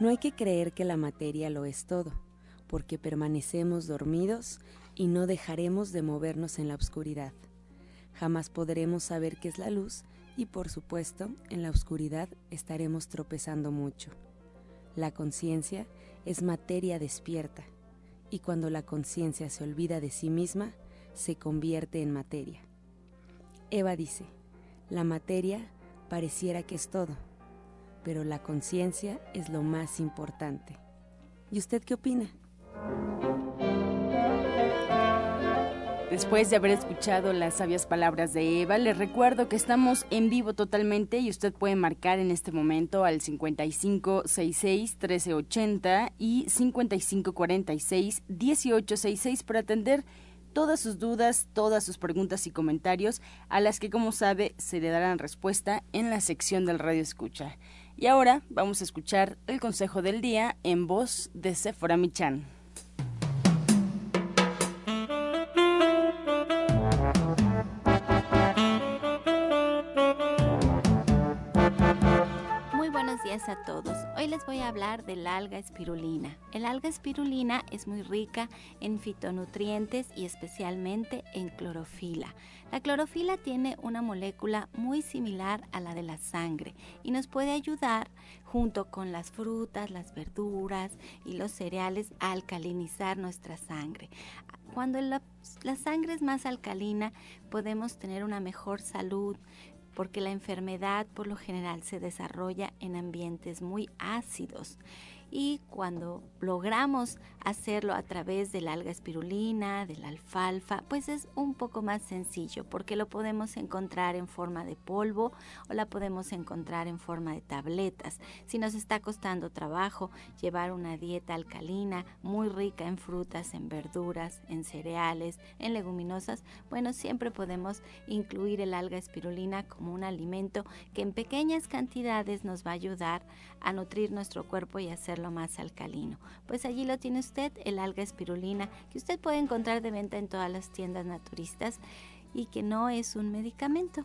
No hay que creer que la materia lo es todo, porque permanecemos dormidos y no dejaremos de movernos en la oscuridad. Jamás podremos saber qué es la luz y por supuesto, en la oscuridad estaremos tropezando mucho. La conciencia es materia despierta y cuando la conciencia se olvida de sí misma, se convierte en materia. Eva dice, la materia pareciera que es todo, pero la conciencia es lo más importante. ¿Y usted qué opina? Después de haber escuchado las sabias palabras de Eva, les recuerdo que estamos en vivo totalmente y usted puede marcar en este momento al 5566-1380 y 5546-1866 para atender todas sus dudas, todas sus preguntas y comentarios, a las que, como sabe, se le darán respuesta en la sección del Radio Escucha. Y ahora vamos a escuchar el consejo del día en voz de Sephora Michan. A todos. Hoy les voy a hablar del alga espirulina. El alga espirulina es muy rica en fitonutrientes y especialmente en clorofila. La clorofila tiene una molécula muy similar a la de la sangre y nos puede ayudar junto con las frutas, las verduras y los cereales a alcalinizar nuestra sangre. Cuando la, la sangre es más alcalina podemos tener una mejor salud, porque la enfermedad por lo general se desarrolla en ambientes muy ácidos y cuando logramos hacerlo a través del alga espirulina, de la alfalfa, pues es un poco más sencillo porque lo podemos encontrar en forma de polvo o la podemos encontrar en forma de tabletas. Si nos está costando trabajo llevar una dieta alcalina muy rica en frutas, en verduras, en cereales, en leguminosas, bueno, siempre podemos incluir el alga espirulina como un alimento que en pequeñas cantidades nos va a ayudar a nutrir nuestro cuerpo y hacerlo más alcalino. Pues allí lo tiene usted, el alga espirulina, que usted puede encontrar de venta en todas las tiendas naturistas y que no es un medicamento.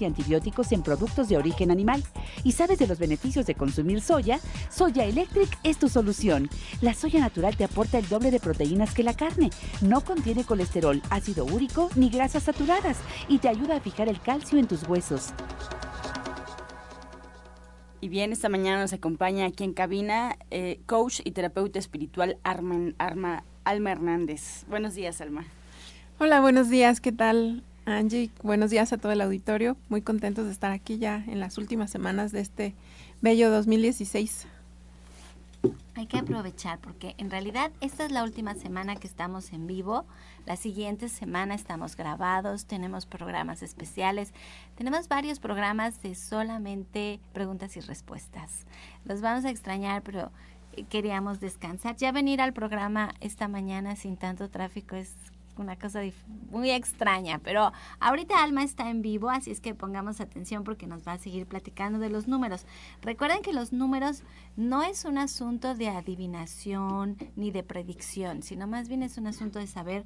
y antibióticos en productos de origen animal y sabes de los beneficios de consumir soya, Soya Electric es tu solución. La soya natural te aporta el doble de proteínas que la carne. No contiene colesterol, ácido úrico ni grasas saturadas y te ayuda a fijar el calcio en tus huesos. Y bien, esta mañana nos acompaña aquí en cabina eh, coach y terapeuta espiritual Arma, Alma Hernández. Buenos días, Alma. Hola, buenos días, ¿qué tal? Angie, buenos días a todo el auditorio. Muy contentos de estar aquí ya en las últimas semanas de este bello 2016. Hay que aprovechar porque en realidad esta es la última semana que estamos en vivo. La siguiente semana estamos grabados, tenemos programas especiales, tenemos varios programas de solamente preguntas y respuestas. Los vamos a extrañar, pero eh, queríamos descansar. Ya venir al programa esta mañana sin tanto tráfico es una cosa muy extraña, pero ahorita Alma está en vivo, así es que pongamos atención porque nos va a seguir platicando de los números. Recuerden que los números no es un asunto de adivinación ni de predicción, sino más bien es un asunto de saber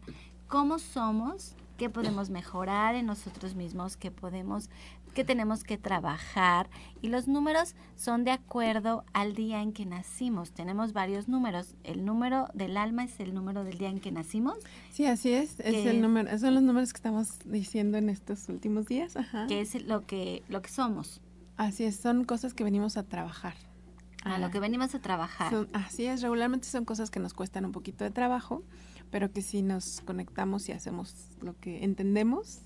cómo somos, qué podemos mejorar en nosotros mismos, qué podemos que tenemos que trabajar y los números son de acuerdo al día en que nacimos. Tenemos varios números. El número del alma es el número del día en que nacimos. Sí, así es. Es el número, son los números que estamos diciendo en estos últimos días. Ajá. Que es lo que lo que somos. Así es. Son cosas que venimos a trabajar. A lo que venimos a trabajar. así es. Regularmente son cosas que nos cuestan un poquito de trabajo, pero que si nos conectamos y hacemos lo que entendemos,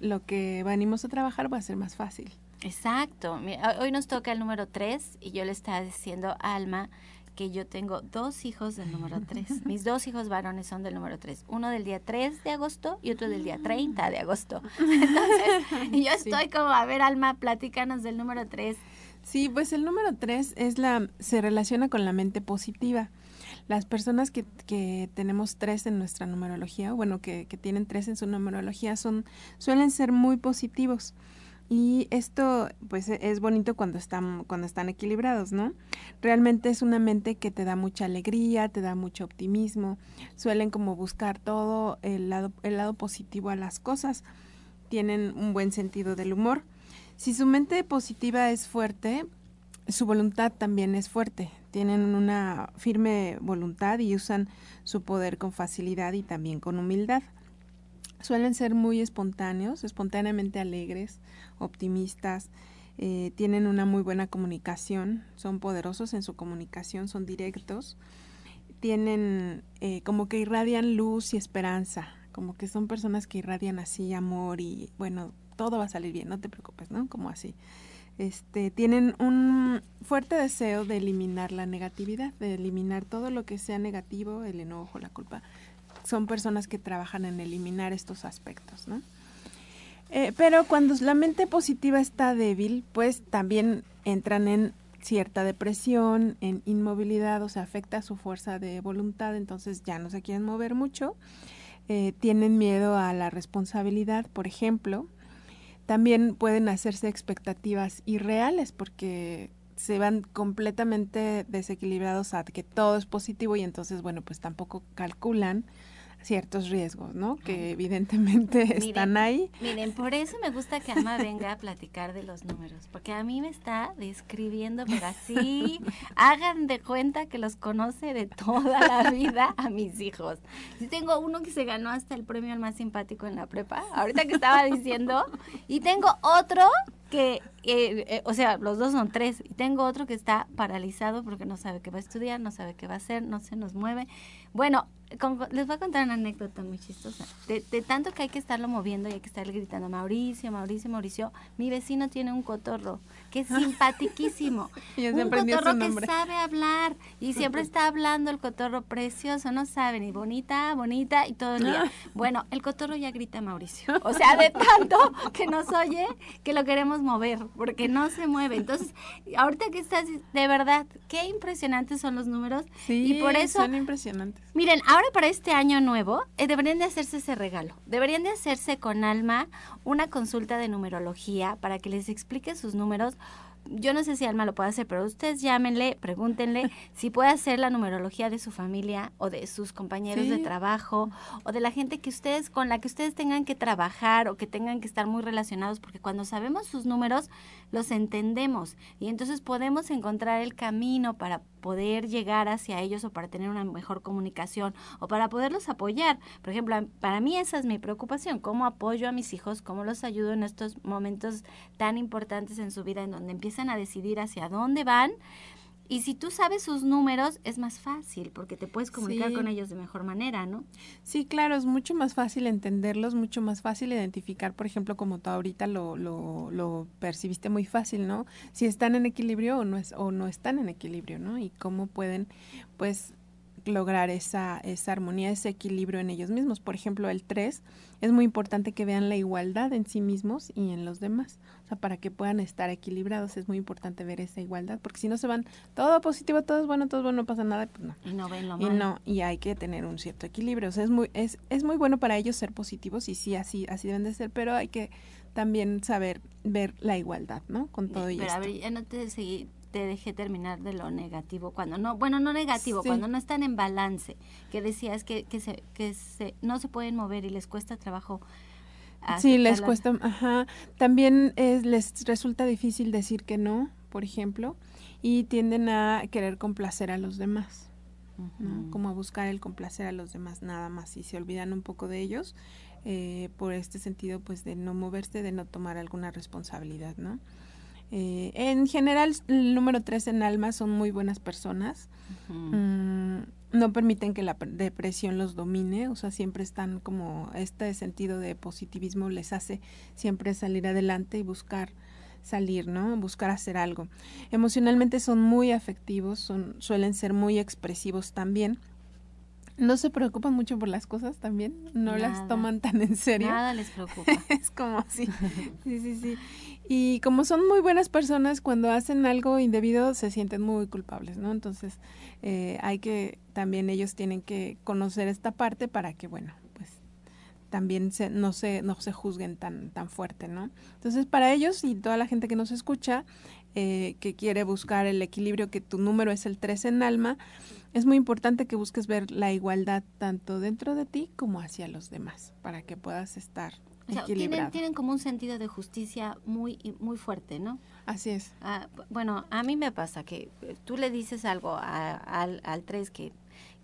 lo que venimos a trabajar va a ser más fácil. Exacto. Hoy nos toca el número 3 y yo le estaba diciendo a Alma que yo tengo dos hijos del número 3. Mis dos hijos varones son del número 3. Uno del día 3 de agosto y otro del día 30 de agosto. Entonces, yo estoy como, a ver, Alma, platícanos del número 3. Sí, pues el número 3 es la, se relaciona con la mente positiva. Las personas que, que tenemos tres en nuestra numerología, bueno, que, que tienen tres en su numerología, son, suelen ser muy positivos. Y esto, pues, e, es bonito cuando están, cuando están equilibrados, ¿no? Realmente es una mente que te da mucha alegría, te da mucho optimismo. Suelen como buscar todo el lado, el lado positivo a las cosas. Tienen un buen sentido del humor. Si su mente positiva es fuerte, su voluntad también es fuerte tienen una firme voluntad y usan su poder con facilidad y también con humildad. Suelen ser muy espontáneos, espontáneamente alegres, optimistas, eh, tienen una muy buena comunicación, son poderosos en su comunicación, son directos, tienen eh, como que irradian luz y esperanza, como que son personas que irradian así amor y bueno, todo va a salir bien, no te preocupes, ¿no? Como así este, tienen un fuerte deseo de eliminar la negatividad, de eliminar todo lo que sea negativo, el enojo, la culpa. Son personas que trabajan en eliminar estos aspectos, ¿no? Eh, pero cuando la mente positiva está débil, pues también entran en cierta depresión, en inmovilidad, o sea, afecta su fuerza de voluntad, entonces ya no se quieren mover mucho. Eh, tienen miedo a la responsabilidad, por ejemplo, también pueden hacerse expectativas irreales porque se van completamente desequilibrados a que todo es positivo y entonces, bueno, pues tampoco calculan ciertos riesgos, ¿no? Que evidentemente están ahí. Miren, por eso me gusta que Alma venga a platicar de los números, porque a mí me está describiendo, pero así, hagan de cuenta que los conoce de toda la vida a mis hijos. Yo tengo uno que se ganó hasta el premio al más simpático en la prepa, ahorita que estaba diciendo, y tengo otro que, eh, eh, o sea, los dos son tres, y tengo otro que está paralizado porque no sabe qué va a estudiar, no sabe qué va a hacer, no se nos mueve. Bueno, les voy a contar una anécdota muy chistosa. De, tanto que hay que estarlo moviendo y hay que estarle gritando, Mauricio, Mauricio, Mauricio, mi vecino tiene un cotorro que es simpatiquísimo. un cotorro que sabe hablar y siempre está hablando el cotorro precioso, no sabe, ni bonita, bonita y todo el día. Bueno, el cotorro ya grita Mauricio. O sea, de tanto que nos oye que lo queremos mover porque no se mueve. Entonces, ahorita que estás, de verdad, qué impresionantes son los números. Sí, y por eso, son impresionantes. Miren, ahora para este año nuevo eh, deberían de hacerse ese regalo. Deberían de hacerse con Alma una consulta de numerología para que les explique sus números yo no sé si Alma lo puede hacer, pero ustedes llámenle, pregúntenle si puede hacer la numerología de su familia o de sus compañeros de trabajo o de la gente que ustedes con la que ustedes tengan que trabajar o que tengan que estar muy relacionados, porque cuando sabemos sus números los entendemos y entonces podemos encontrar el camino para poder llegar hacia ellos o para tener una mejor comunicación o para poderlos apoyar. Por ejemplo, para mí esa es mi preocupación, cómo apoyo a mis hijos, cómo los ayudo en estos momentos tan importantes en su vida en donde empiezan a decidir hacia dónde van. Y si tú sabes sus números, es más fácil porque te puedes comunicar con ellos de mejor manera, ¿no? Sí, claro, es mucho más fácil entenderlos, mucho más fácil identificar, por ejemplo, como tú ahorita lo, lo, lo percibiste muy fácil, ¿no? Si están en equilibrio o no, es, o no están en equilibrio, ¿no? Y cómo pueden, pues, lograr esa, esa armonía, ese equilibrio en ellos mismos. Por ejemplo, el 3 es muy importante que vean la igualdad en sí mismos y en los demás. O sea, para que puedan estar equilibrados es muy importante ver esa igualdad, porque si no se van todo positivo, todo es bueno, todo es bueno, no pasa nada, pues no. Y no ven lo Y no, y hay que tener un cierto equilibrio. O sea, es muy, es, es muy bueno para ellos ser positivos y sí, así, así deben de ser, pero hay que también saber ver la igualdad, ¿no? Con todo Pero esto. a ver, ya no te seguí, te dejé terminar de lo negativo cuando no, bueno, no negativo, cuando no están en balance, que decías que, que se, que se, no se pueden mover y les cuesta trabajo. Sí, les la- cuesta, ajá. También es, les resulta difícil decir que no, por ejemplo, y tienden a querer complacer a los demás, ¿no? Como a buscar el complacer a los demás nada más y se olvidan un poco de ellos eh, por este sentido, pues de no moverse, de no tomar alguna responsabilidad, ¿no? Eh, en general, el número tres en alma son muy buenas personas. Mm, no permiten que la depresión los domine, o sea, siempre están como este sentido de positivismo les hace siempre salir adelante y buscar salir, ¿no? Buscar hacer algo. Emocionalmente son muy afectivos, son suelen ser muy expresivos también. No se preocupan mucho por las cosas también, no Nada. las toman tan en serio. Nada les preocupa. Es como así. Sí, sí, sí. Y como son muy buenas personas, cuando hacen algo indebido se sienten muy culpables, ¿no? Entonces, eh, hay que, también ellos tienen que conocer esta parte para que, bueno, pues también se, no, se, no se juzguen tan, tan fuerte, ¿no? Entonces, para ellos y toda la gente que nos escucha, eh, que quiere buscar el equilibrio, que tu número es el 3 en alma, es muy importante que busques ver la igualdad tanto dentro de ti como hacia los demás, para que puedas estar O sea, tienen, tienen como un sentido de justicia muy, muy fuerte, ¿no? Así es. Ah, bu- bueno, a mí me pasa que eh, tú le dices algo a- al, al 3 que,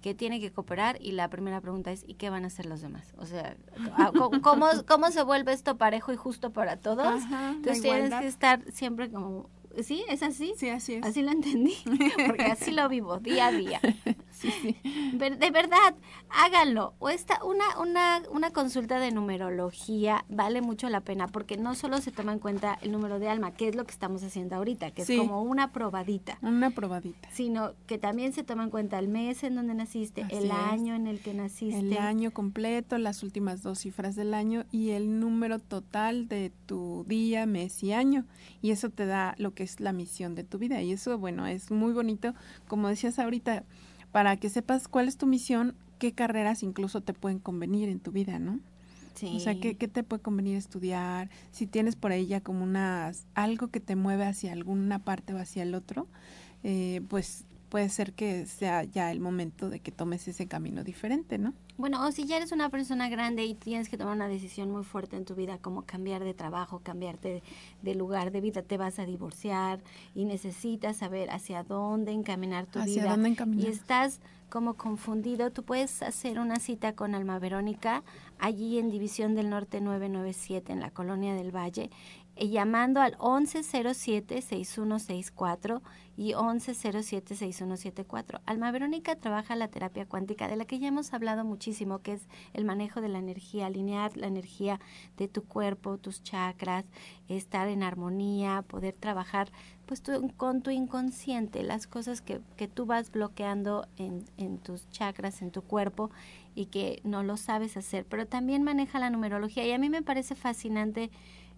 que tiene que cooperar y la primera pregunta es ¿y qué van a hacer los demás? O sea, ah, ¿cómo, cómo se vuelve esto parejo y justo para todos? Ajá, Entonces tienes que estar siempre como... ¿Sí? ¿Es así? Sí, así es. Así lo entendí, porque así lo vivo día a día. Sí, sí. De verdad, háganlo. O esta, una, una, una consulta de numerología vale mucho la pena porque no solo se toma en cuenta el número de alma, que es lo que estamos haciendo ahorita, que Sí. es como una probadita, Una probadita. sino que también se toma en cuenta el mes en donde naciste, Así el es. año en el que naciste. El año completo, las últimas dos cifras del año y el número total de tu día, mes y año. Y eso te da lo que es la misión de tu vida. Y eso, bueno, es muy bonito. Como decías ahorita, para que sepas cuál es tu misión, qué carreras incluso te pueden convenir en tu vida, ¿no? Sí. O sea, ¿qué, ¿qué te puede convenir estudiar? Si tienes por ahí ya como unas, algo que te mueve hacia alguna parte o hacia el otro, eh, pues puede ser que sea ya el momento de que tomes ese camino diferente, ¿no? Bueno, o si ya eres una persona grande y tienes que tomar una decisión muy fuerte en tu vida, como cambiar de trabajo, cambiarte de, lugar de vida, te vas a divorciar y necesitas saber hacia dónde encaminar tu Hacia vida. dónde y encaminar. estás como confundido, tú puedes hacer una cita con Alma Verónica allí en División del Norte 997 en la Colonia del Valle, llamando al 1107-6164 y 1107-6174. Alma Verónica trabaja la terapia cuántica, de la que ya hemos hablado muchísimo, que es el manejo de la energía, alinear la energía de tu cuerpo, tus chakras, estar en armonía, poder trabajar pues tu- con tu inconsciente, las cosas que, que tú vas bloqueando en, en tus chakras, en tu cuerpo y que no lo sabes hacer, pero también maneja la numerología y a mí me parece fascinante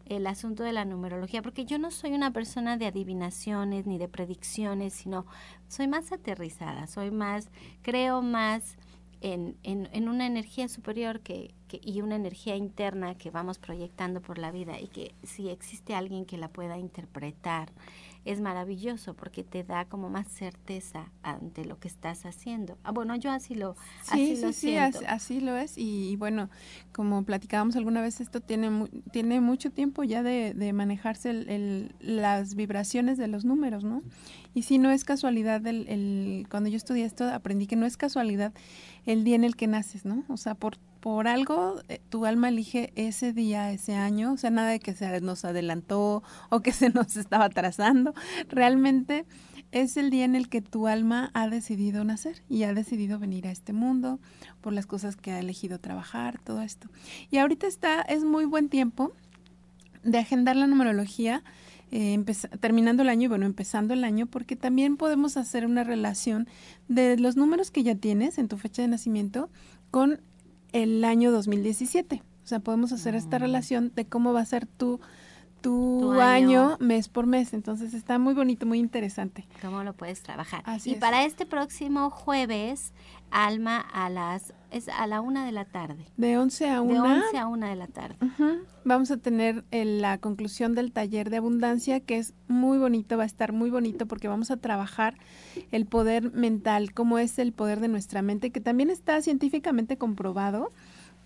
el asunto de la numerología, porque yo no soy una persona de adivinaciones ni de predicciones, sino soy más aterrizada, soy más, creo más en, en, en una energía superior que, que, y una energía interna que vamos proyectando por la vida y que si existe alguien que la pueda interpretar, es maravilloso porque te da como más certeza ante lo que estás haciendo. Ah, bueno, yo así lo, Sí, así sí, lo sí, siento. así, así lo es. Y, y bueno, como platicábamos alguna vez, esto tiene, mu- tiene mucho tiempo ya de, de manejarse el, el- las vibraciones de los números, ¿no? Y si no es casualidad, el, el, cuando yo estudié esto, aprendí que no es casualidad el día en el que naces, ¿no? O sea, por, por algo eh, tu alma elige ese día, ese año, o sea, nada de que se nos adelantó o que se nos estaba atrasando. Realmente es el día en el que tu alma ha decidido nacer y ha decidido venir a este mundo por las cosas que ha elegido trabajar, todo esto. Y ahorita está, es muy buen tiempo de agendar la numerología. eh, terminando el año y bueno, empezando el año, porque también podemos hacer una relación de los números que ya tienes en tu fecha de nacimiento con el año 2017. O sea, podemos hacer esta mm. relación de cómo va a ser tu tu, año. mes por mes. Entonces está muy bonito, muy interesante. ¿Cómo lo puedes trabajar? y para este próximo jueves, Alma, a las es a la una de la tarde. De 11 a 1. De 11 a 1 de la tarde. Vamos a tener la conclusión del taller de abundancia, que es muy bonito, va a estar muy bonito porque vamos a trabajar el poder mental, cómo es el poder de nuestra mente, que también está científicamente comprobado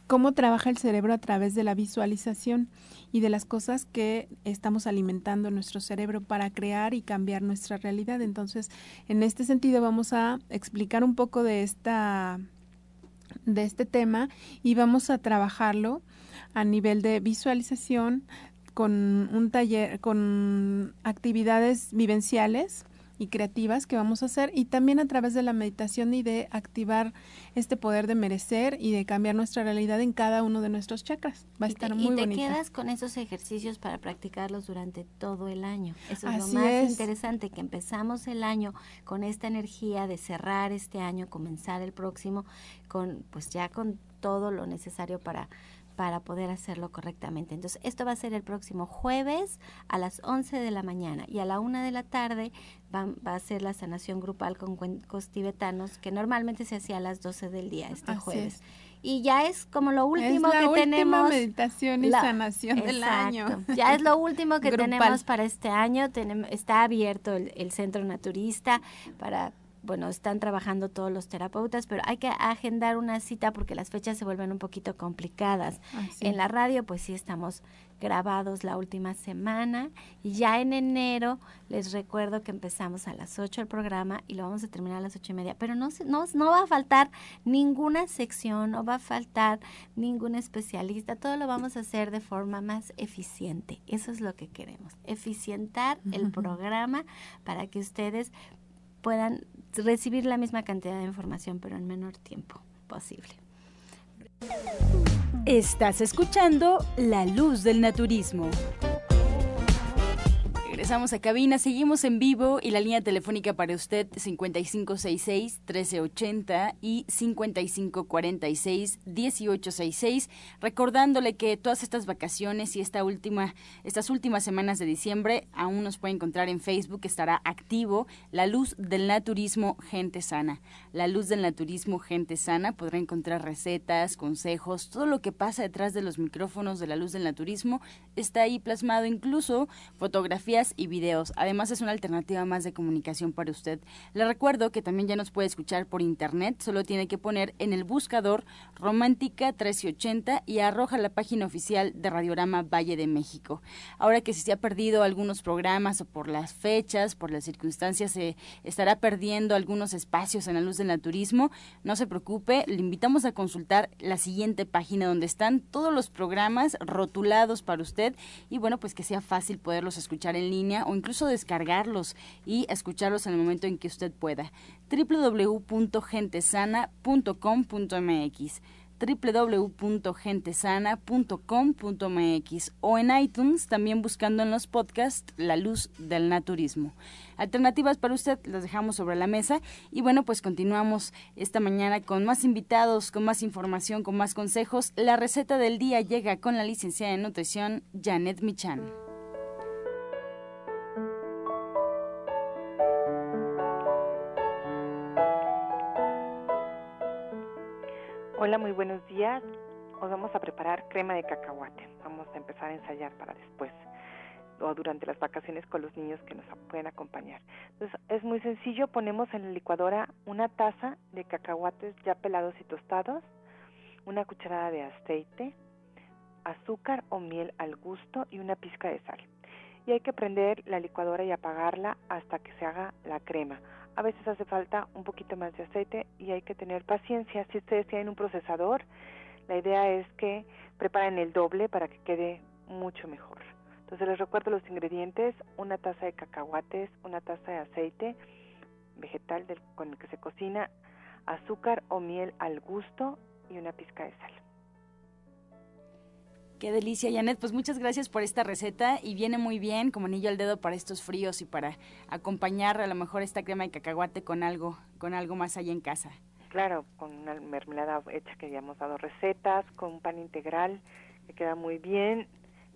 cómo trabaja el cerebro a través de la visualización y de las cosas que estamos alimentando en nuestro cerebro para crear y cambiar nuestra realidad. Entonces, en este sentido vamos a explicar un poco de esta de este tema y vamos a trabajarlo a nivel de visualización con un taller con actividades vivenciales y creativas que vamos a hacer y también a través de la meditación y de activar este poder de merecer y de cambiar nuestra realidad en cada uno de nuestros chakras. Va a estar muy bonito. Y te quedas con esos ejercicios para practicarlos durante todo el año. Eso es lo más interesante, que empezamos el año con esta energía de cerrar este año, comenzar el próximo con pues ya con todo lo necesario para para poder hacerlo correctamente. Entonces, esto va a ser el próximo jueves a las 11 de la mañana y a la 1 de la tarde va, a ser la sanación grupal con cuencos tibetanos, que normalmente se hacía a las 12 del día este jueves. Y ya es como lo último es la que última tenemos. meditación y sanación del año. Ya es lo último que tenemos para este año. Está abierto el, el centro naturista para bueno, están trabajando todos los terapeutas, pero hay que agendar una cita porque las fechas se vuelven un poquito complicadas. En la radio, pues sí estamos grabados la última semana y ya en enero les recuerdo que empezamos a las 8 el programa y lo vamos a terminar a las ocho y media, pero no, no, no va a faltar ninguna sección, no va a faltar ningún especialista, todo lo vamos a hacer de forma más eficiente. Eso es lo que queremos, eficientar el programa para que ustedes puedan recibir la misma cantidad de información, pero en menor tiempo posible. Estás escuchando La Luz del Naturismo. Regresamos a cabina, seguimos en vivo y la línea telefónica para usted 5566-1380 y 5546-1866. Recordándole que todas estas vacaciones y esta última, estas últimas semanas de diciembre aún nos puede encontrar en Facebook, estará activo La Luz del Naturismo Gente Sana. La Luz del Naturismo Gente Sana podrá encontrar recetas, consejos, todo lo que pasa detrás de los micrófonos de La Luz del Naturismo está ahí plasmado, incluso fotografías y videos. Además es una alternativa más de comunicación para usted. Le recuerdo que también ya nos puede escuchar por internet, solo tiene que poner en el buscador Romántica 1380 y arroja la página oficial de Radiorama Valle de México. Ahora que si se ha perdido algunos programas o por las fechas, por las circunstancias, se estará perdiendo algunos espacios en la luz del naturismo, no se preocupe, le invitamos a consultar la siguiente página donde están todos los programas rotulados para usted y bueno, pues que sea fácil poderlos escuchar en línea o incluso descargarlos y escucharlos en el momento en que usted pueda. www.gentesana.com.mx www.gentesana.com.mx o en iTunes también buscando en los podcasts La Luz del Naturismo. Alternativas para usted las dejamos sobre la mesa y bueno, pues continuamos esta mañana con más invitados, con más información, con más consejos. La receta del día llega con la licenciada en nutrición Janet Michan. Hola, muy buenos días. Hoy vamos a preparar crema de cacahuate. Vamos a empezar a ensayar para después o durante las vacaciones con los niños que nos pueden acompañar. Entonces, es muy sencillo, ponemos en la licuadora una taza de cacahuates ya pelados y tostados, una cucharada de aceite, azúcar o miel al gusto y una pizca de sal. Y hay que prender la licuadora y apagarla hasta que se haga la crema a veces hace falta un poquito más de aceite y hay que tener paciencia. Si ustedes tienen un procesador, la idea es que preparen el doble para que quede mucho mejor. Entonces les recuerdo los ingredientes, una taza de cacahuates, una taza de aceite vegetal del, con el que se cocina, azúcar o miel al gusto y una pizca de sal. Qué delicia, Janet. Pues muchas gracias por esta receta y viene muy bien como anillo al dedo para estos fríos y para acompañar a lo mejor esta crema de cacahuate con algo, con algo más allá en casa. Claro, con una mermelada hecha que ya hemos dado recetas, con un pan integral que queda muy bien.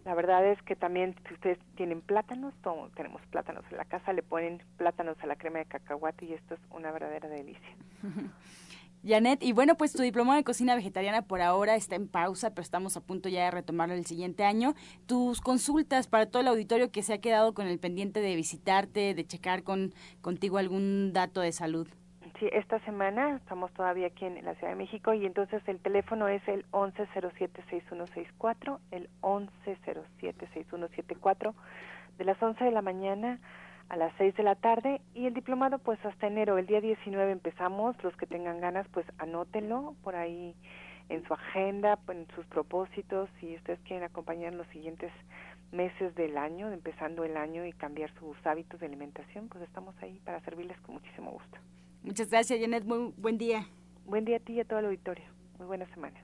La verdad es que también si ustedes tienen plátanos, tenemos plátanos en la casa, le ponen plátanos a la crema de cacahuate y esto es una verdadera delicia. Janet, y bueno, pues tu diploma de cocina vegetariana por ahora está en pausa, pero estamos a punto ya de retomarlo el siguiente año. Tus consultas para todo el auditorio que se ha quedado con el pendiente de visitarte, de checar con contigo algún dato de salud. Sí, esta semana estamos todavía aquí en la Ciudad de México y entonces el teléfono es el 1107-6164, el 1107-6174, de las 11 de la mañana a las 6 de la tarde y el diplomado pues hasta enero, el día 19 empezamos, los que tengan ganas pues anótenlo por ahí en su agenda, en sus propósitos, si ustedes quieren acompañar en los siguientes meses del año, empezando el año y cambiar sus hábitos de alimentación, pues estamos ahí para servirles con muchísimo gusto. Muchas gracias, Janet. Muy buen día. Buen día a ti y a todo el auditorio. Muy buena semana.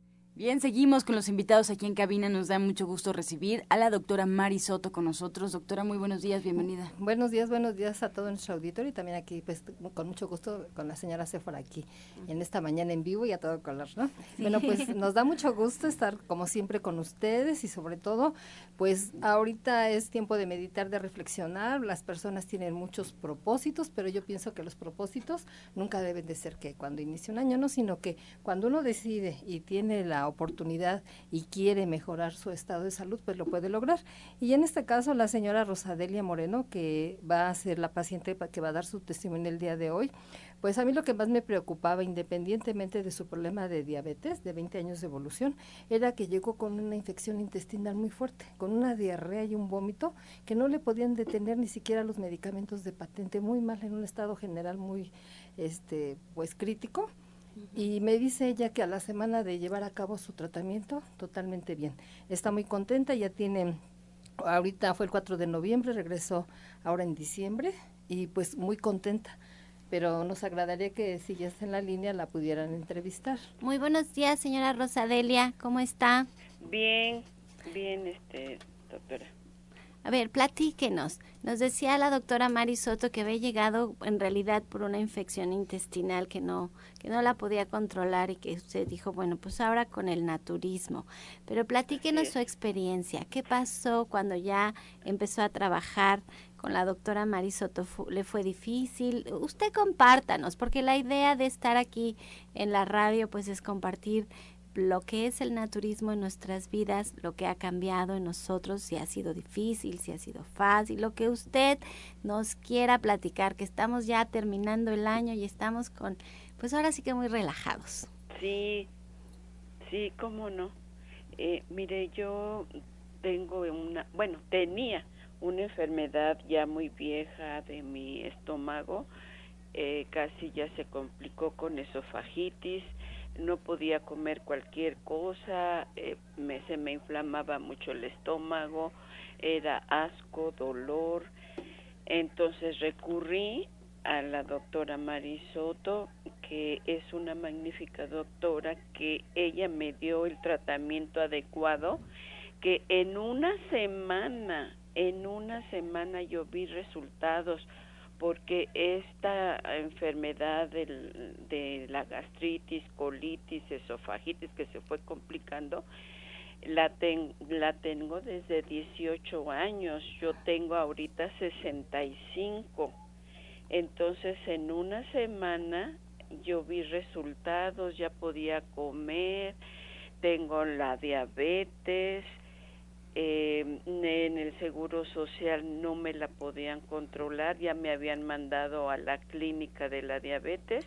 Bien, seguimos con los invitados aquí en cabina. Nos da mucho gusto recibir a la doctora Mari Soto con nosotros. Doctora, muy buenos días, bienvenida. Buenos días, buenos días a todo nuestro auditorio y también aquí, pues, con mucho gusto con la señora Sephora aquí en esta mañana en vivo y a todo color, ¿no? Bueno, pues nos da mucho gusto estar como siempre con ustedes y sobre todo, pues ahorita es tiempo de meditar, de reflexionar. Las personas tienen muchos propósitos, pero yo pienso que los propósitos nunca deben de ser que cuando inicia un año, no, sino que cuando uno decide y tiene la oportunidad y quiere mejorar su estado de salud, pues lo puede lograr. Y en este caso, la señora Rosadelia Moreno, que va a ser la paciente que va a dar su testimonio el día de hoy, pues a mí lo que más me preocupaba, independientemente de su problema de diabetes, de 20 años de evolución, era que llegó con una infección intestinal muy fuerte, con una diarrea y un vómito que no le podían detener ni siquiera los medicamentos de patente, muy mal, en un estado general muy, este, pues crítico y me dice ella que a la semana de llevar a cabo su tratamiento, totalmente bien. Está muy contenta, ya tiene, ahorita fue el 4 de noviembre, regresó ahora en diciembre y pues muy contenta. Pero nos agradaría que si ya está en la línea la pudieran entrevistar. Muy buenos días, señora Rosadelia, ¿cómo está? Bien, bien, este, doctora. A ver, platíquenos. Nos decía la doctora Mari Soto que había llegado en realidad por una infección intestinal que no, que no la podía controlar y que usted dijo, bueno, pues ahora con el naturismo. Pero platíquenos su experiencia. ¿Qué pasó cuando ya empezó a trabajar con la doctora Mari Soto? ¿Le fue difícil? Usted compártanos, porque la idea de estar aquí en la radio pues es compartir lo que es el naturismo en nuestras vidas, lo que ha cambiado en nosotros, si ha sido difícil, si ha sido fácil, lo que usted nos quiera platicar, que estamos ya terminando el año y estamos con, pues ahora sí que muy relajados. Sí, sí, cómo no. Eh, mire, yo tengo una, bueno, tenía una enfermedad ya muy vieja de mi estómago, eh, casi ya se complicó con esofagitis, no podía comer cualquier cosa, eh, me, se me inflamaba mucho el estómago, era asco, dolor. Entonces recurrí a la doctora Marisoto, que es una magnífica doctora, que ella me dio el tratamiento adecuado, que en una semana, en una semana yo vi resultados porque esta enfermedad de la gastritis, colitis, esofagitis que se fue complicando, la, la tengo desde 18 años, yo tengo ahorita 65. Entonces en una semana yo vi resultados, ya podía comer, tengo la diabetes, eh, en el seguro social no me la podían controlar, ya me habían mandado a la clínica de la diabetes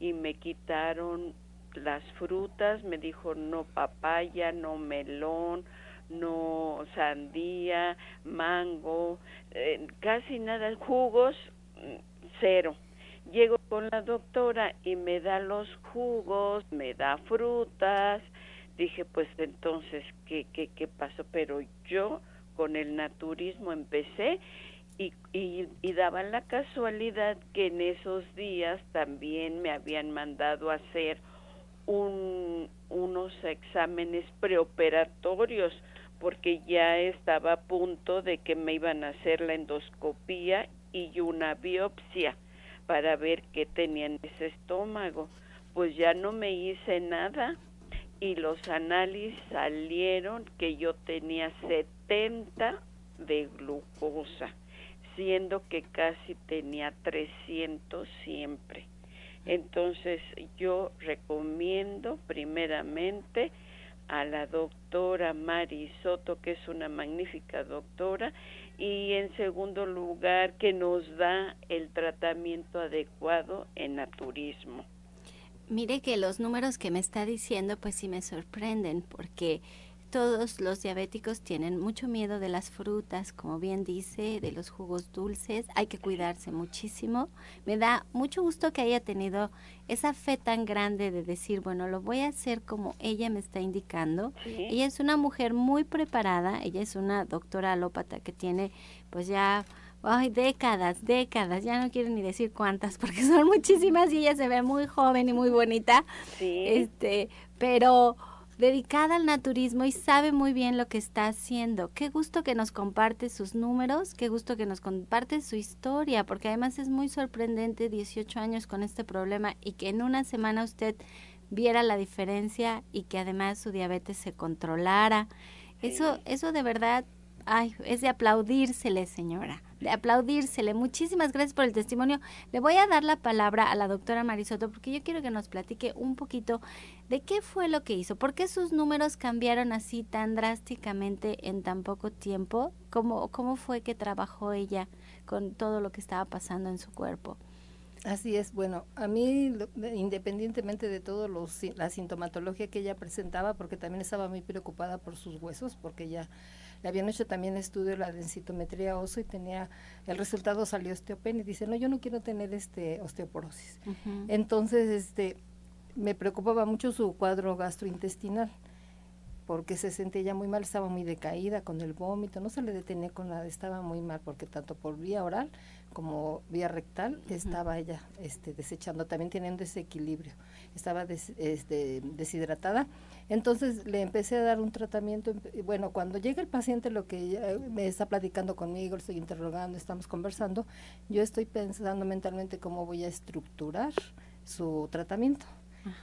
y me quitaron las frutas, me dijo no papaya, no melón, no sandía, mango, eh, casi nada, jugos, cero. Llego con la doctora y me da los jugos, me da frutas. Dije, pues entonces, ¿qué, qué, qué pasó? Pero yo con el naturismo empecé y, y, y, daban la casualidad que en esos días también me habían mandado a hacer un, unos exámenes preoperatorios porque ya estaba a punto de que me iban a hacer la endoscopía y una biopsia para ver qué tenía en ese estómago. Pues ya no me hice nada y los análisis salieron que yo tenía 70 de glucosa, siendo que casi tenía 300 siempre. Entonces yo recomiendo primeramente a la doctora Mari Soto, que es una magnífica doctora, y en segundo lugar que nos da el tratamiento adecuado en naturismo. Mire que los números que me está diciendo pues sí me sorprenden porque todos los diabéticos tienen mucho miedo de las frutas, como bien dice, de los jugos dulces. Hay que cuidarse muchísimo. Me da mucho gusto que haya tenido esa fe tan grande de decir, bueno, lo voy a hacer como ella me está indicando. Ella es una mujer muy preparada. Ella es una doctora alópata que tiene pues ya ay, décadas, décadas, ya no quiero ni decir cuántas porque son muchísimas y ella se ve muy joven y muy bonita. Sí. Este, pero dedicada al naturismo y sabe muy bien lo que está haciendo. Qué gusto que nos comparte sus números, qué gusto que nos comparte su historia, porque además es muy sorprendente 18 años con este problema y que en una semana usted viera la diferencia y que además su diabetes se controlara. Eso eso de verdad ay, es de aplaudírsele, señora aplaudírsele. Muchísimas gracias por el testimonio. Le voy a dar la palabra a la doctora Marisoto porque yo quiero que nos platique un poquito de qué fue lo que hizo, por qué sus números cambiaron así tan drásticamente en tan poco tiempo, cómo, cómo fue que trabajó ella con todo lo que estaba pasando en su cuerpo. Así es, bueno, a mí independientemente de todo los, la sintomatología que ella presentaba, porque también estaba muy preocupada por sus huesos, porque ya le habían hecho también estudio la densitometría óseo y tenía, el resultado salió osteopenia y dice, no, yo no quiero tener este osteoporosis. Entonces, este, me preocupaba mucho su cuadro gastrointestinal porque se sentía ya muy mal, estaba muy decaída con el vómito, no se le detenía con nada, estaba muy mal porque tanto por vía oral como vía rectal estaba ella este, desechando, también tenía un desequilibrio, estaba este, deshidratada. Entonces le empecé a dar un tratamiento, bueno, cuando llega el paciente lo que me está platicando conmigo, le estoy interrogando, estamos conversando, yo estoy pensando mentalmente cómo voy a estructurar su tratamiento.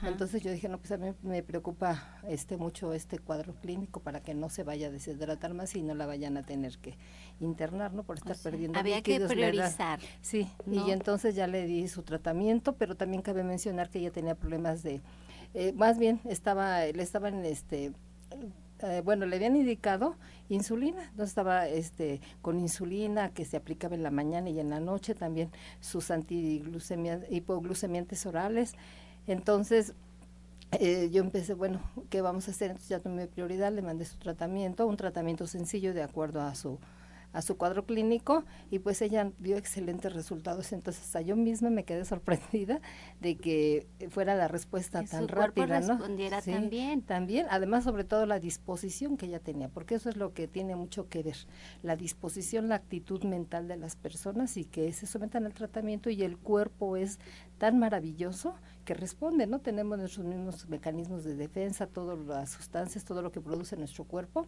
Entonces yo dije, no, pues a mí me preocupa este mucho este cuadro clínico para que no se vaya a deshidratar más y no la vayan a tener que internar, ¿no? Por estar perdiendo Había que priorizar. Sí, y entonces ya le di su tratamiento, pero también cabe mencionar que ella tenía problemas de, eh, más bien estaba, le estaban, este, eh, bueno, le habían indicado insulina, entonces estaba este con insulina que se aplicaba en la mañana y en la noche, también sus hipoglucemiantes orales, entonces, eh, yo empecé, bueno, ¿qué vamos a hacer? Entonces ya tomé prioridad, le mandé su tratamiento, un tratamiento sencillo de acuerdo a su a su cuadro clínico y pues ella dio excelentes resultados. Entonces hasta yo misma me quedé sorprendida de que fuera la respuesta tan su rápida, cuerpo respondiera también. También, además sobre todo la disposición que ella tenía, porque eso es lo que tiene mucho que ver, la disposición, la actitud mental de las personas y que se sometan al tratamiento y el cuerpo es tan maravilloso que responde, ¿no? Tenemos nuestros mismos mecanismos de defensa, todas las sustancias, todo lo que produce nuestro cuerpo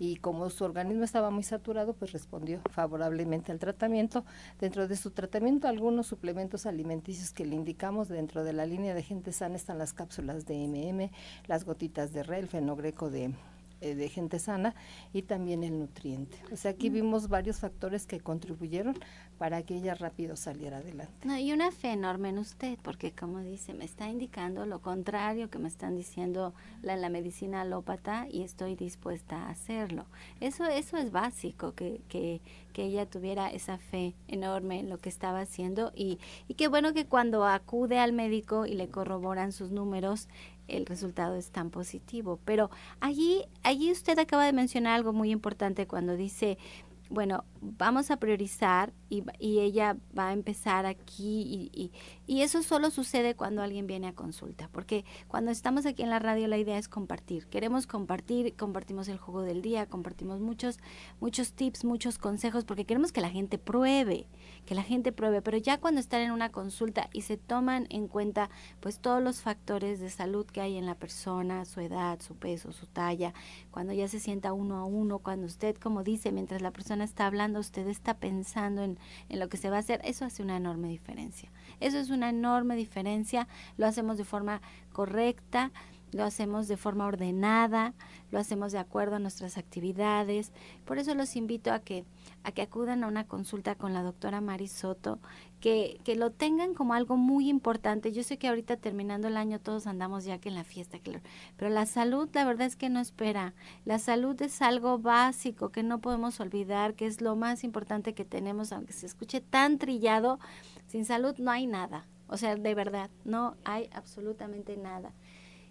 y como su organismo estaba muy saturado, pues respondió favorablemente al tratamiento. Dentro de su tratamiento, algunos suplementos alimenticios que le indicamos dentro de la línea de gente sana están las cápsulas de MM, las gotitas de REL, fenogreco de eh, de gente sana y también el nutriente. O sea, aquí vimos varios factores que contribuyeron para que ella rápido saliera adelante. No, y una fe enorme en usted, porque como dice, me está indicando lo contrario que me están diciendo la, la medicina alópata y estoy dispuesta a hacerlo. Eso, eso es básico, que, que, que ella tuviera esa fe enorme en lo que estaba haciendo y, y qué bueno que cuando acude al médico y le corroboran sus números, el resultado es tan positivo. Pero allí, allí usted acaba de mencionar algo muy importante cuando dice, bueno, vamos a priorizar y, y, ella va a empezar aquí y, y, eso solo sucede cuando alguien viene a consulta, porque cuando estamos aquí en la radio la idea es compartir, queremos compartir, compartimos el juego del día, compartimos muchos, muchos tips, muchos consejos, porque queremos que la gente pruebe, que la gente pruebe, pero ya cuando están en una consulta y se toman en cuenta pues todos los factores de salud que hay en la persona, su edad, su peso, su talla, cuando ya se sienta uno a uno, cuando usted, como dice, mientras la persona está hablando, usted está pensando en, en lo que se va a hacer, eso hace una enorme diferencia. Eso es una enorme diferencia, lo hacemos de forma correcta, lo hacemos de forma ordenada, lo hacemos de acuerdo a nuestras actividades. Por eso los invito a que, a que acudan a una consulta con la doctora Mari Soto, que, que lo tengan como algo muy importante. Yo sé que ahorita terminando el año todos andamos ya que en la fiesta, pero la salud la verdad es que no espera. La salud es algo básico que no podemos olvidar, que es lo más importante que tenemos, aunque se escuche tan trillado, sin salud no hay nada. O sea, de verdad, no hay absolutamente nada.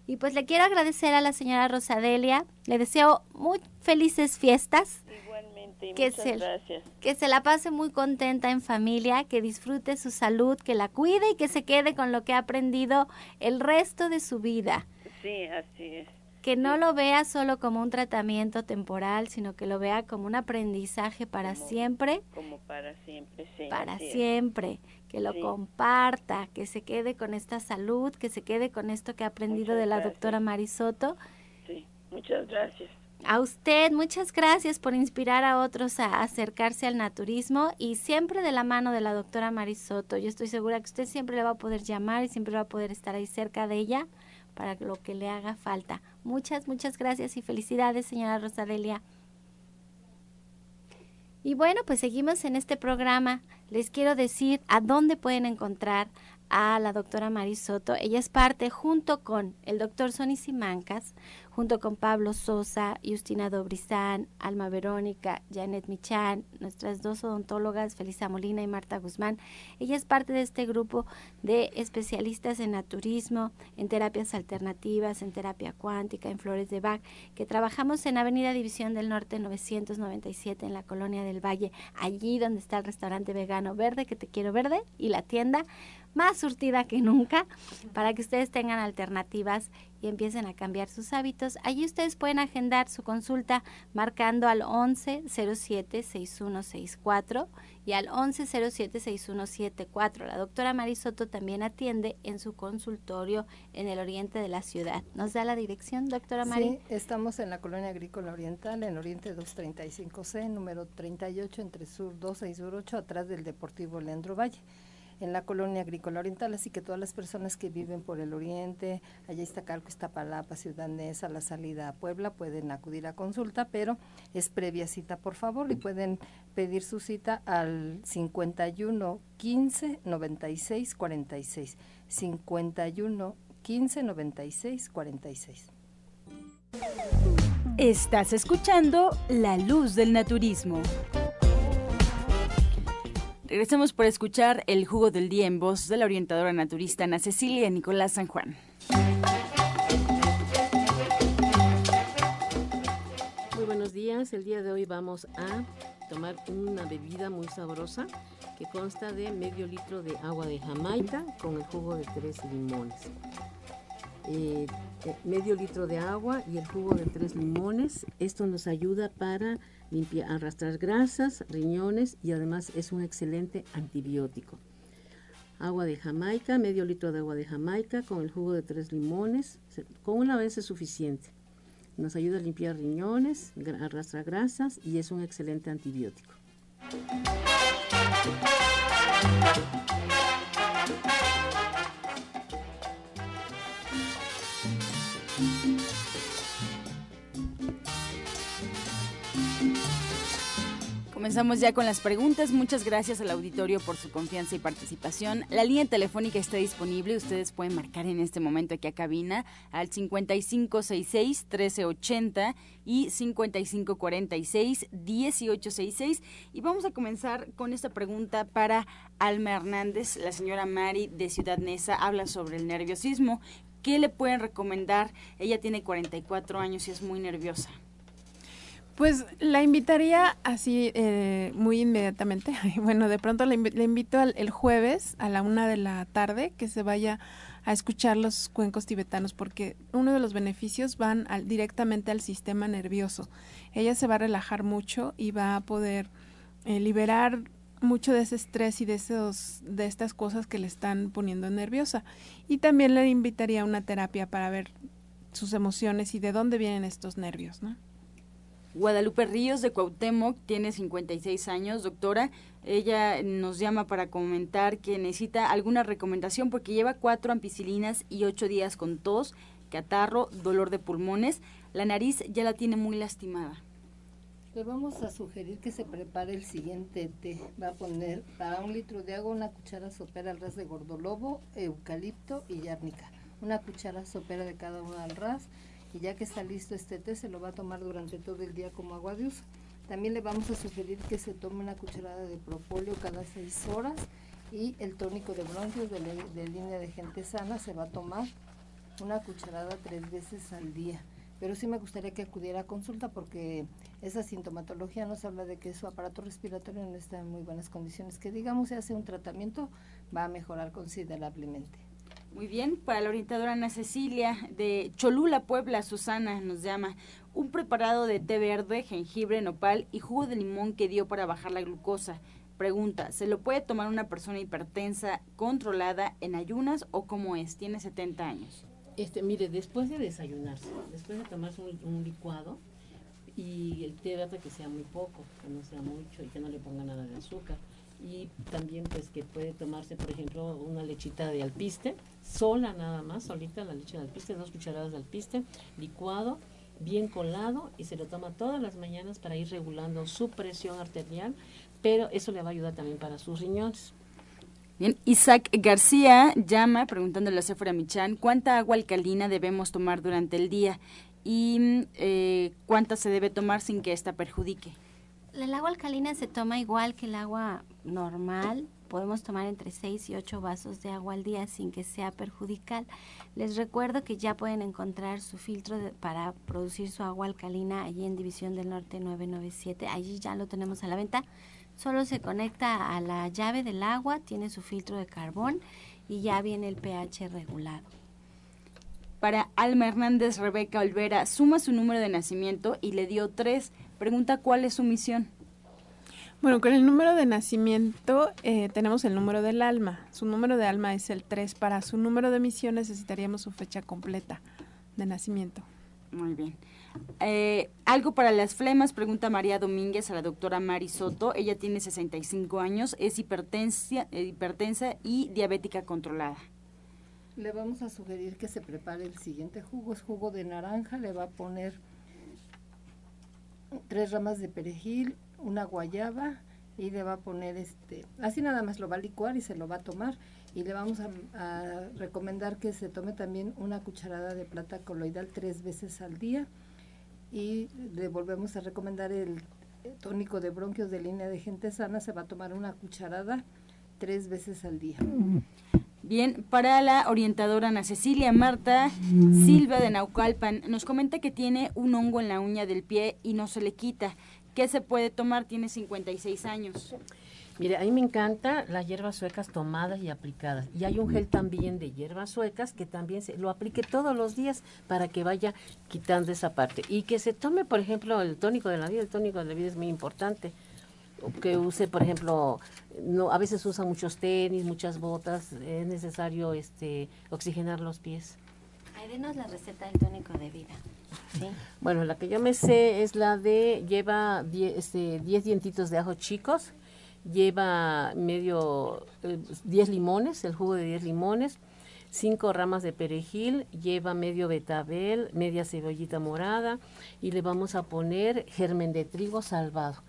Y pues le quiero agradecer a la señora Rosadelia. Le deseo muy felices fiestas. Igualmente, que muchas se, gracias. Que se la pase muy contenta en familia, que disfrute su salud, que la cuide y que se quede con lo que ha aprendido el resto de su vida. Sí, así es. Que no lo vea solo como un tratamiento temporal, sino que lo vea como un aprendizaje para Como- siempre. Como para siempre, sí. para siempre, que lo Sí. comparta, que se quede con esta salud, que se quede con esto que ha aprendido Muchas de la gracias. doctora Marisoto. Sí, muchas gracias. A usted, muchas gracias por inspirar a otros a acercarse al naturismo y siempre de la mano de la doctora Marisoto. Yo estoy segura que usted siempre le va a poder llamar y siempre va a poder estar ahí cerca de ella para lo que le haga falta. Muchas, muchas gracias y felicidades, señora Rosadelia. Y bueno, pues seguimos en este programa. Les quiero decir a dónde pueden encontrar a la doctora Marisoto. Ella es parte junto con el doctor Sonny Simancas, junto con Pablo Sosa, Justina Dobrizán, Alma Verónica, Janet Michan, nuestras dos odontólogas, Felisa Molina y Marta Guzmán. Ella es parte de este grupo de especialistas en naturismo, en terapias alternativas, en terapia cuántica, en flores de Bach, que trabajamos en Avenida División del Norte 997 en la Colonia del Valle, allí donde está el restaurante vegano verde, que te quiero verde, y la tienda más surtida que nunca para que ustedes tengan alternativas y empiecen a cambiar sus hábitos. Allí ustedes pueden agendar su consulta marcando al 11 07 6164 y al 11 07 6174. La doctora Marisoto también atiende en su consultorio en el oriente de la ciudad. ¿Nos da la dirección, doctora Mari? Sí, estamos en la Colonia Agrícola Oriental, en Oriente 235C, número 38, entre Sur 2608, atrás del Deportivo Leandro Valle, en la Colonia Agrícola Oriental. Así que todas las personas que viven por el Oriente, allá Iztacalco, Iztapalapa, Ciudad Neza, la salida a Puebla, pueden acudir a consulta, pero es previa cita, por favor, y pueden pedir su cita al 51 15 96 46. 51 15 96 46. Estás escuchando La Luz del Naturismo. Regresemos por escuchar el jugo del día en voz de la orientadora naturista Ana Cecilia Nicolás San Juan. Muy buenos días. El día de hoy vamos a tomar una bebida muy sabrosa que consta de medio litro de agua de Jamaica con el jugo de tres limones. Eh, eh, medio litro de agua y el jugo de tres limones. Esto nos ayuda para limpiar, arrastrar grasas, riñones y además es un excelente antibiótico. Agua de Jamaica, medio litro de agua de Jamaica con el jugo de tres limones. Con una vez es suficiente. Nos ayuda a limpiar riñones, arrastra grasas y es un excelente antibiótico. Comenzamos ya con las preguntas. Muchas gracias al auditorio por su confianza y participación. La línea telefónica está disponible. Ustedes pueden marcar en este momento aquí a cabina al 5566-1380 y 5546-1866. Y vamos a comenzar con esta pregunta para Alma Hernández. La señora Mari de Ciudad Neza habla sobre el nerviosismo. ¿Qué le pueden recomendar? Ella tiene 44 años y es muy nerviosa. Pues la invitaría así eh, muy inmediatamente. Bueno, de pronto le, invito el jueves a la una de la tarde que se vaya a escuchar los cuencos tibetanos porque uno de los beneficios van directamente al sistema nervioso. Ella se va a relajar mucho y va a poder eh, liberar mucho de ese estrés y de esos de estas cosas que le están poniendo nerviosa. Y también le invitaría a una terapia para ver sus emociones y de dónde vienen estos nervios, ¿no? Guadalupe Ríos de Cuauhtémoc tiene 56 años, doctora. Ella nos llama para comentar que necesita alguna recomendación porque lleva cuatro ampicilinas y ocho días con tos, catarro, dolor de pulmones. La nariz ya la tiene muy lastimada. Le vamos a sugerir que se prepare el siguiente té. Va a poner para un litro de agua una cuchara sopera al ras de gordolobo, eucalipto y yárnica. Una cuchara sopera de cada uno al ras y ya que está listo este té se lo va a tomar durante todo el día como agua de uso. También le vamos a sugerir que se tome una cucharada de propóleo cada seis horas y el tónico de bronquios de, de línea de gente sana se va a tomar una cucharada tres veces al día. Pero sí me gustaría que acudiera a consulta porque esa sintomatología nos habla de que su aparato respiratorio no está en muy buenas condiciones. Que digamos, si hace un tratamiento, va a mejorar considerablemente. Muy bien, para la orientadora Ana Cecilia de Cholula, Puebla, Susana nos llama un preparado de té verde, jengibre, nopal y jugo de limón que dio para bajar la glucosa. Pregunta, ¿se lo puede tomar una persona hipertensa controlada en ayunas o cómo es? Tiene 70 años. Este, mire, después de desayunarse, después de tomarse un, licuado y el té verde que sea muy poco, que no sea mucho y que no le ponga nada de azúcar y también pues que puede tomarse por ejemplo una lechita de alpiste sola nada más solita la leche de alpiste dos cucharadas de alpiste licuado bien colado y se lo toma todas las mañanas para ir regulando su presión arterial pero eso le va a ayudar también para sus riñones Bien, Isaac García llama preguntándole a Sephora Michan cuánta agua alcalina debemos tomar durante el día y eh, cuánta se debe tomar sin que esta perjudique. El agua alcalina se toma igual que el agua normal. Podemos tomar entre 6 y 8 vasos de agua al día sin que sea perjudicial. Les recuerdo que ya pueden encontrar su filtro para producir su agua alcalina allí en División del Norte 997. Allí ya lo tenemos a la venta. Solo se conecta a la llave del agua, tiene su filtro de carbón y ya viene el pH regulado. Para Alma Hernández Rebeca Olvera, suma su número de nacimiento y le dio tres Pregunta cuál es su misión. Bueno, con el número de nacimiento eh, tenemos el número del alma. Su número de alma es el 3. Para su número de misión necesitaríamos su fecha completa de nacimiento. Muy bien. Eh, algo para las flemas, pregunta María Domínguez a la doctora Mari Soto. Ella tiene 65 años, es hipertensa, eh, hipertensa y diabética controlada. Le vamos a sugerir que se prepare el siguiente jugo. Es jugo de naranja, le va a poner tres ramas de perejil, una guayaba y le va a poner este, así nada más lo va a licuar y se lo va a tomar y le vamos a, recomendar que se tome también una cucharada de plata coloidal tres veces al día y le volvemos a recomendar el tónico de bronquios de línea de gente sana, se va a tomar una cucharada tres veces al día. Bien, para la orientadora Ana Cecilia Marta Silva de Naucalpan, nos comenta que tiene un hongo en la uña del pie y no se le quita. ¿Qué se puede tomar? Tiene 56 años. Mire, a mí me encanta las hierbas suecas tomadas y aplicadas. Y hay un gel también de hierbas suecas que también se lo aplique todos los días para que vaya quitando esa parte. Y que se tome, por ejemplo, el tónico de la vida. El tónico de la vida es muy importante que use, por ejemplo, no, a veces usan muchos tenis, muchas botas, es necesario este oxigenar los pies. Ahí denos la receta del tónico de vida. Bueno, la que yo me sé es la de, lleva 10 este, dientitos de ajo chicos, lleva medio, 10 eh, limones, el jugo de 10 limones, cinco ramas de perejil, lleva medio betabel, media cebollita morada y le vamos a poner germen de trigo salvado.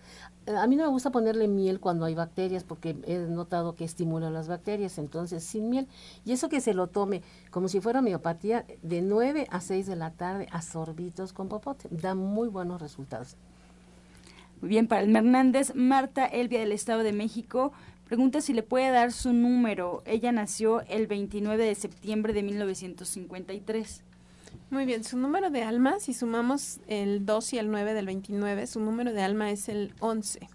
Eh, a mí no me gusta ponerle miel cuando hay bacterias porque he notado que estimula las bacterias, entonces sin miel. Y eso que se lo tome como si fuera miopatía de 9 a 6 de la tarde a sorbitos con popote. Da muy buenos resultados. Muy bien, para el Hernández, Marta Elvia del Estado de México pregunta si le puede dar su número. Ella nació el 29 de septiembre de 1953. Muy bien, su número de alma, si sumamos el 2 y el 9 del 29, su número de alma es el 11.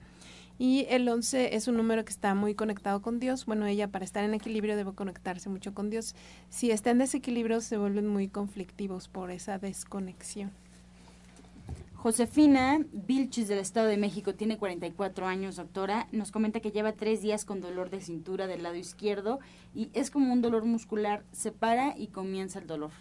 Y el 11 es un número que está muy conectado con Dios. Bueno, ella para estar en equilibrio debe conectarse mucho con Dios. Si está en desequilibrio se vuelven muy conflictivos por esa desconexión. Josefina Vilchis del Estado de México tiene 44 años, doctora. Nos comenta que lleva tres días con dolor de cintura del lado izquierdo y es como un dolor muscular. Se para y comienza el dolor.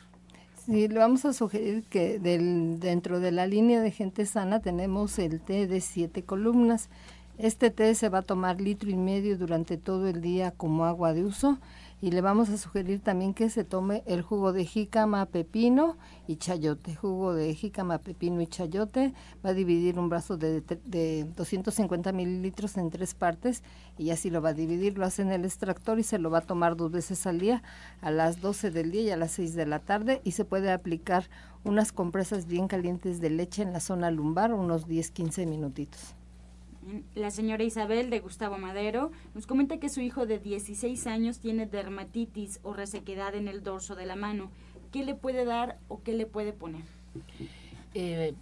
Sí, le vamos a sugerir que del, dentro de la línea de gente sana tenemos el té de siete columnas. Este té se va a tomar litro y medio durante todo el día como agua de uso y le vamos a sugerir también que se tome el jugo de jícama, pepino y chayote. Jugo de jícama, pepino y chayote va a dividir un brazo de, de 250 mililitros en tres partes y así lo va a dividir. Lo hace en el extractor y se lo va a tomar dos veces al día, a las 12 del día y a las 6 de la tarde y se puede aplicar unas compresas bien calientes de leche en la zona lumbar, unos 10-15 minutitos. La señora Isabel de Gustavo Madero nos comenta que su hijo de 16 años tiene dermatitis o resequedad en el dorso de la mano. ¿Qué le puede dar o qué le puede poner? Eh,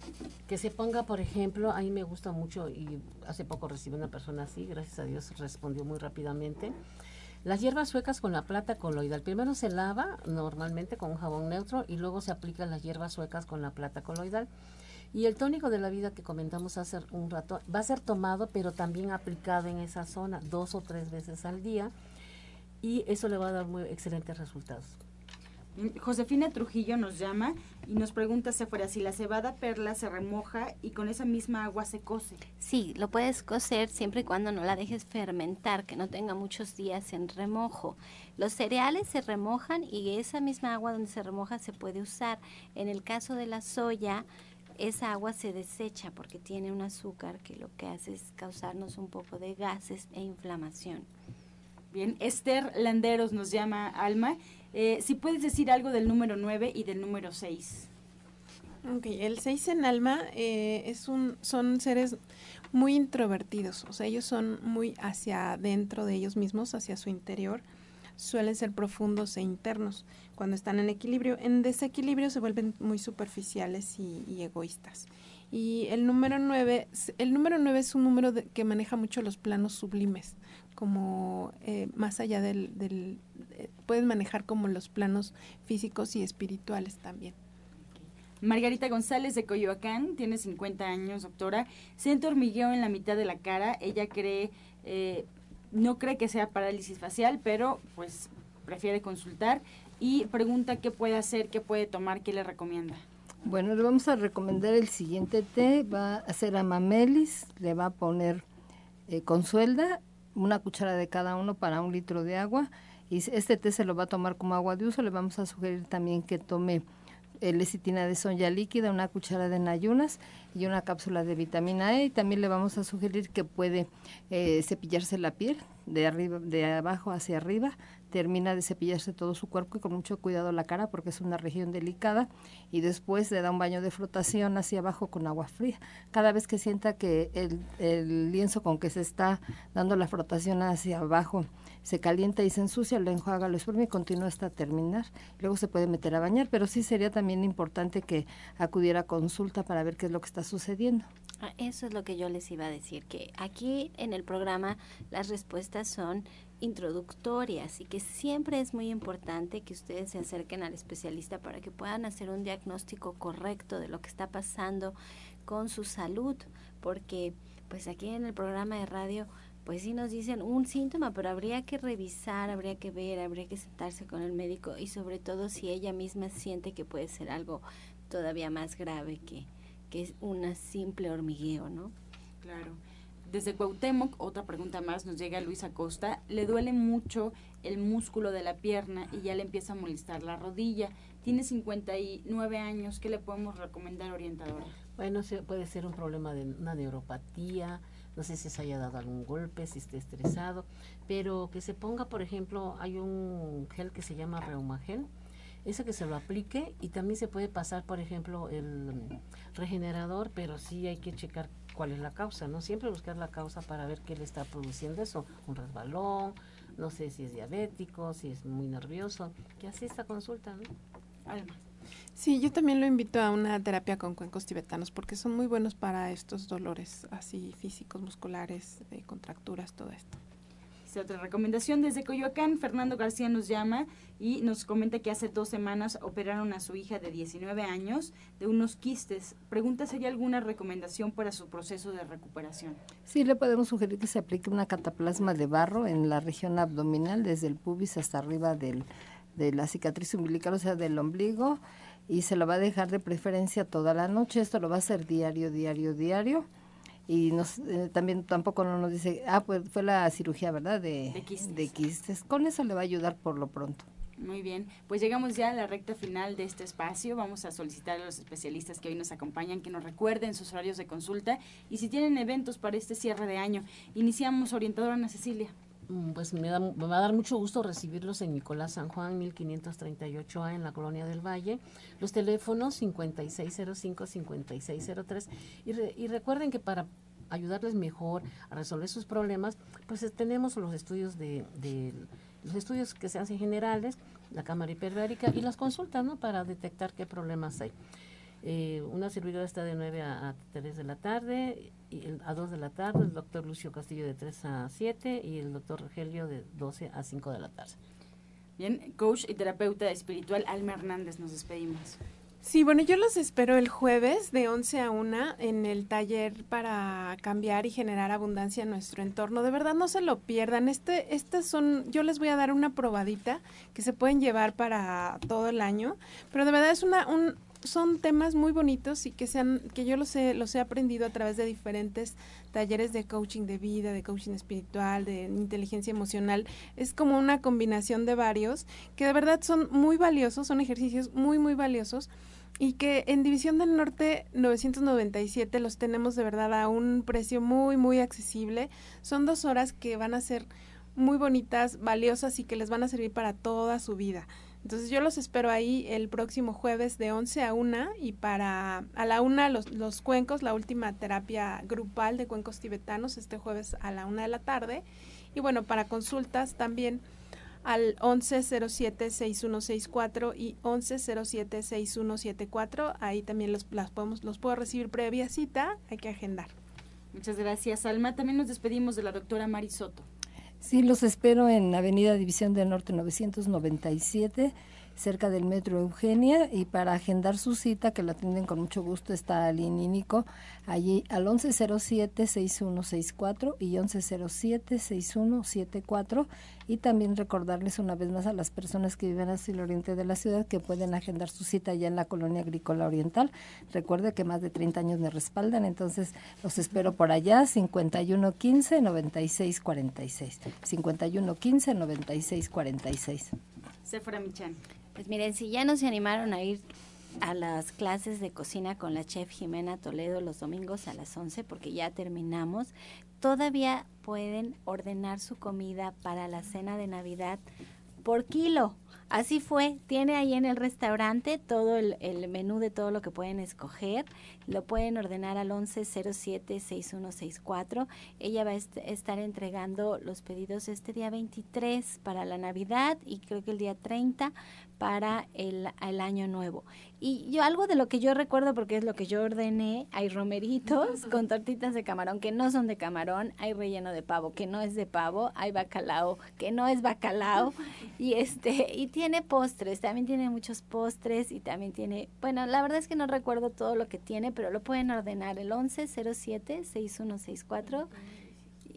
que se ponga, por ejemplo, a mí me gusta mucho y hace poco recibí una persona así, gracias a Dios respondió muy rápidamente. Las hierbas suecas con la plata coloidal. Primero se lava normalmente con un jabón neutro y luego se aplican las hierbas suecas con la plata coloidal. Y el tónico de la vida que comentamos hace un rato va a ser tomado, pero también aplicado en esa zona dos o tres veces al día. Y eso le va a dar muy excelentes resultados. Josefina Trujillo nos llama y nos pregunta si fuera si la cebada perla se remoja y con esa misma agua se cose. Sí, lo puedes cocer siempre y cuando no la dejes fermentar, que no tenga muchos días en remojo. Los cereales se remojan y esa misma agua donde se remoja se puede usar. En el caso de la soya, esa agua se desecha porque tiene un azúcar que lo que hace es causarnos un poco de gases e inflamación. Bien, Esther Landeros nos llama Alma. Eh, si puedes decir algo del número 9 y del número 6. Ok, el 6 en Alma eh, es un, son seres muy introvertidos, o sea, ellos son muy hacia adentro de ellos mismos, hacia su interior suelen ser profundos e internos cuando están en equilibrio. En desequilibrio se vuelven muy superficiales y, egoístas. Y el número 9, el número 9 es un número que maneja mucho los planos sublimes, como eh, más allá del, del eh, pueden manejar como los planos físicos y espirituales también. Margarita González de Coyoacán, tiene 50 años, doctora. Siente hormigueo en la mitad de la cara. Ella cree eh, no cree que sea parálisis facial, pero pues prefiere consultar y pregunta qué puede hacer, qué puede tomar, qué le recomienda. Bueno, le vamos a recomendar el siguiente té, va a hacer amamelis, le va a poner eh, consuelda, una cuchara de cada uno para un litro de agua y este té se lo va a tomar como agua de uso, le vamos a sugerir también que tome lecitina de soya líquida, una cuchara de nayunas y una cápsula de vitamina E. Y también le vamos a sugerir que puede eh, cepillarse la piel de arriba, de abajo hacia arriba, termina de cepillarse todo su cuerpo y con mucho cuidado la cara porque es una región delicada y después le da un baño de flotación hacia abajo con agua fría. Cada vez que sienta que el, lienzo con que se está dando la frotación hacia abajo se calienta y se ensucia, lo enjuaga, lo exprime y continúa hasta terminar. Luego se puede meter a bañar, pero sí sería también importante que acudiera a consulta para ver qué es lo que está sucediendo. Ah, eso es lo que yo les iba a decir, que aquí en el programa las respuestas son introductorias y que siempre es muy importante que ustedes se acerquen al especialista para que puedan hacer un diagnóstico correcto de lo que está pasando con su salud, porque pues aquí en el programa de radio pues sí nos dicen un síntoma, pero habría que revisar, habría que ver, habría que sentarse con el médico y sobre todo si ella misma siente que puede ser algo todavía más grave que, que es una simple hormigueo, ¿no? Claro. Desde Cuauhtémoc, otra pregunta más, nos llega Luis Acosta. Le duele mucho el músculo de la pierna y ya le empieza a molestar la rodilla. Tiene 59 años. ¿Qué le podemos recomendar, orientadora? Bueno, puede ser un problema de una neuropatía, no sé si se haya dado algún golpe, si esté estresado, pero que se ponga, por ejemplo, hay un gel que se llama Reumagel, ese que se lo aplique y también se puede pasar, por ejemplo, el regenerador, pero sí hay que checar cuál es la causa, ¿no? Siempre buscar la causa para ver qué le está produciendo eso, un resbalón, no sé si es diabético, si es muy nervioso, que así esta consulta, ¿no? Alma. Sí, yo también lo invito a una terapia con cuencos tibetanos porque son muy buenos para estos dolores así físicos, musculares, de contracturas, todo esto. Otra recomendación desde Coyoacán, Fernando García nos llama y nos comenta que hace dos semanas operaron a su hija de 19 años de unos quistes. Pregunta si hay alguna recomendación para su proceso de recuperación. Sí, le podemos sugerir que se aplique una cataplasma de barro en la región abdominal, desde el pubis hasta arriba del, de la cicatriz umbilical, o sea, del ombligo y se lo va a dejar de preferencia toda la noche. Esto lo va a hacer diario, diario, diario. Y nos, eh, también tampoco no nos dice, ah, pues fue la cirugía, ¿verdad? De, de, quistes. Con eso le va a ayudar por lo pronto. Muy bien, pues llegamos ya a la recta final de este espacio. Vamos a solicitar a los especialistas que hoy nos acompañan que nos recuerden sus horarios de consulta y si tienen eventos para este cierre de año. Iniciamos orientadora Ana Cecilia. Mm, pues me, va a dar mucho gusto recibirlos en Nicolás San Juan 1538A en la Colonia del Valle. Los teléfonos 5605-5603 y, y recuerden que para ayudarles mejor a resolver sus problemas, pues tenemos los estudios de, los estudios que se hacen generales, la cámara hiperbárica y las consultas, ¿no? Para detectar qué problemas hay. Eh, una servidora está de 9 a, 3 de la tarde, y a 2 de la tarde, el doctor Lucio Castillo de 3 a 7 y el doctor Rogelio de 12 a 5 de la tarde. Bien, coach y terapeuta espiritual Alma Hernández, nos despedimos. Sí, bueno, yo los espero el jueves de 11 a 1 en el taller para cambiar y generar abundancia en nuestro entorno. De verdad, no se lo pierdan. Este, estas son, yo les voy a dar una probadita que se pueden llevar para todo el año, pero de verdad es una, un, son temas muy bonitos y que sean que yo los he los he aprendido a través de diferentes talleres de coaching de vida, de coaching espiritual, de inteligencia emocional. Es como una combinación de varios que de verdad son muy valiosos, son ejercicios muy muy valiosos y que en División del Norte 997 los tenemos de verdad a un precio muy muy accesible. Son dos horas que van a ser muy bonitas, valiosas y que les van a servir para toda su vida. Entonces yo los espero ahí el próximo jueves de 11 a 1 y para a la 1 los, los cuencos, la última terapia grupal de cuencos tibetanos este jueves a la 1 de la tarde. Y bueno, para consultas también al 1107-6164 y 1107-6174. Ahí también los, las podemos, los puedo recibir previa cita, hay que agendar. Muchas gracias, Alma. También nos despedimos de la doctora Marisoto. Sí, los espero en Avenida División del Norte 997 cerca del Metro Eugenia y para agendar su cita, que la atienden con mucho gusto, está Nico, allí al 1107-6164 y 1107-6174 y también recordarles una vez más a las personas que viven hacia el oriente de la ciudad que pueden agendar su cita allá en la colonia agrícola oriental. Recuerde que más de 30 años me respaldan, entonces los espero por allá, 5115-9646. 5115-9646. Sephora Michan. Pues miren, si ya no se animaron a ir a las clases de cocina con la chef Jimena Toledo los domingos a las 11 porque ya terminamos, todavía pueden ordenar su comida para la cena de Navidad por kilo. Así fue, tiene ahí en el restaurante todo el, menú de todo lo que pueden escoger. Lo pueden ordenar al 1107-6164. Ella va a estar entregando los pedidos este día 23 para la Navidad y creo que el día 30 para el, el, año nuevo. Y yo algo de lo que yo recuerdo, porque es lo que yo ordené, hay romeritos con tortitas de camarón que no son de camarón, hay relleno de pavo que no es de pavo, hay bacalao que no es bacalao, y este, y tiene postres, también tiene muchos postres y también tiene, bueno, la verdad es que no recuerdo todo lo que tiene, pero lo pueden ordenar el 1107 6164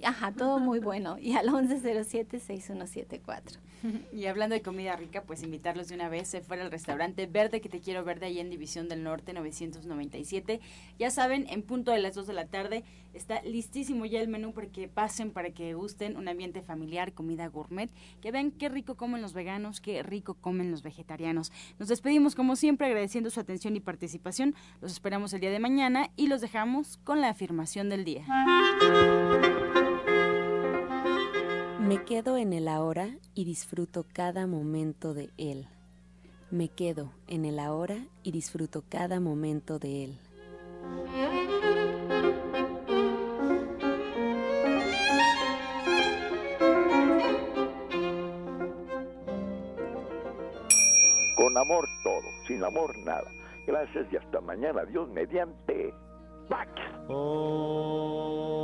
Ajá, todo muy bueno. Y al 1107-6174. Y hablando de comida rica, pues invitarlos de una vez. Se fuera al restaurante Verde, que te quiero verde, ahí en División del Norte 997. Ya saben, en punto de las 2 de la tarde está listísimo ya el menú para que pasen, para que gusten un ambiente familiar, comida gourmet. Que vean qué rico comen los veganos, qué rico comen los vegetarianos. Nos despedimos como siempre agradeciendo su atención y participación. Los esperamos el día de mañana y los dejamos con la afirmación del día. Me quedo en el ahora y disfruto cada momento de él. Me quedo en el ahora y disfruto cada momento de él. Con amor todo, sin amor nada. Gracias y hasta mañana. Dios mediante. Pax. Oh.